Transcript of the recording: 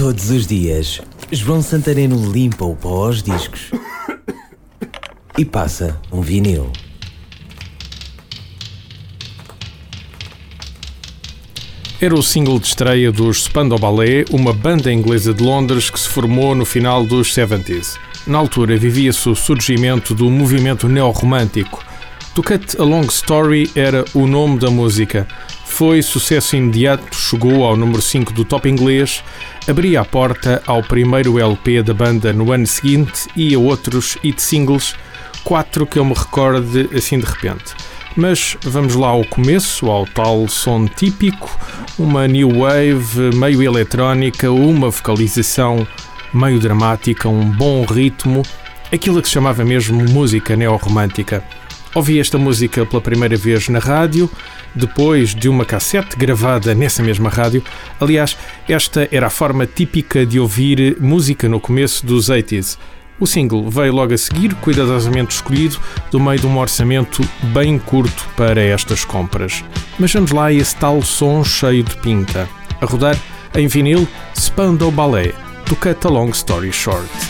Todos os dias, João Santareno limpa o pó aos discos e passa um vinil. Era o single de estreia dos Spandau Ballet, uma banda inglesa de Londres que se formou no final dos 70s. Na altura vivia-se o surgimento do movimento neorromântico. To Cut a Long Story era o nome da música. Foi sucesso imediato, chegou ao número 5 do top inglês, abria a porta ao primeiro LP da banda no ano seguinte e a outros hit singles, quatro que eu me recorde assim de repente. Mas vamos lá ao começo, ao tal som típico, uma new wave meio eletrónica, uma vocalização meio dramática, um bom ritmo, aquilo que se chamava mesmo música neorromântica. Ouvi esta música pela primeira vez na rádio, depois de uma cassete gravada nessa mesma rádio. Aliás, esta era a forma típica de ouvir música no começo dos 80s. O single veio logo a seguir, cuidadosamente escolhido, do meio de um orçamento bem curto para estas compras. Mas vamos lá a esse tal som cheio de pinta. A rodar em vinil Spandau Ballet, to cut a long story short.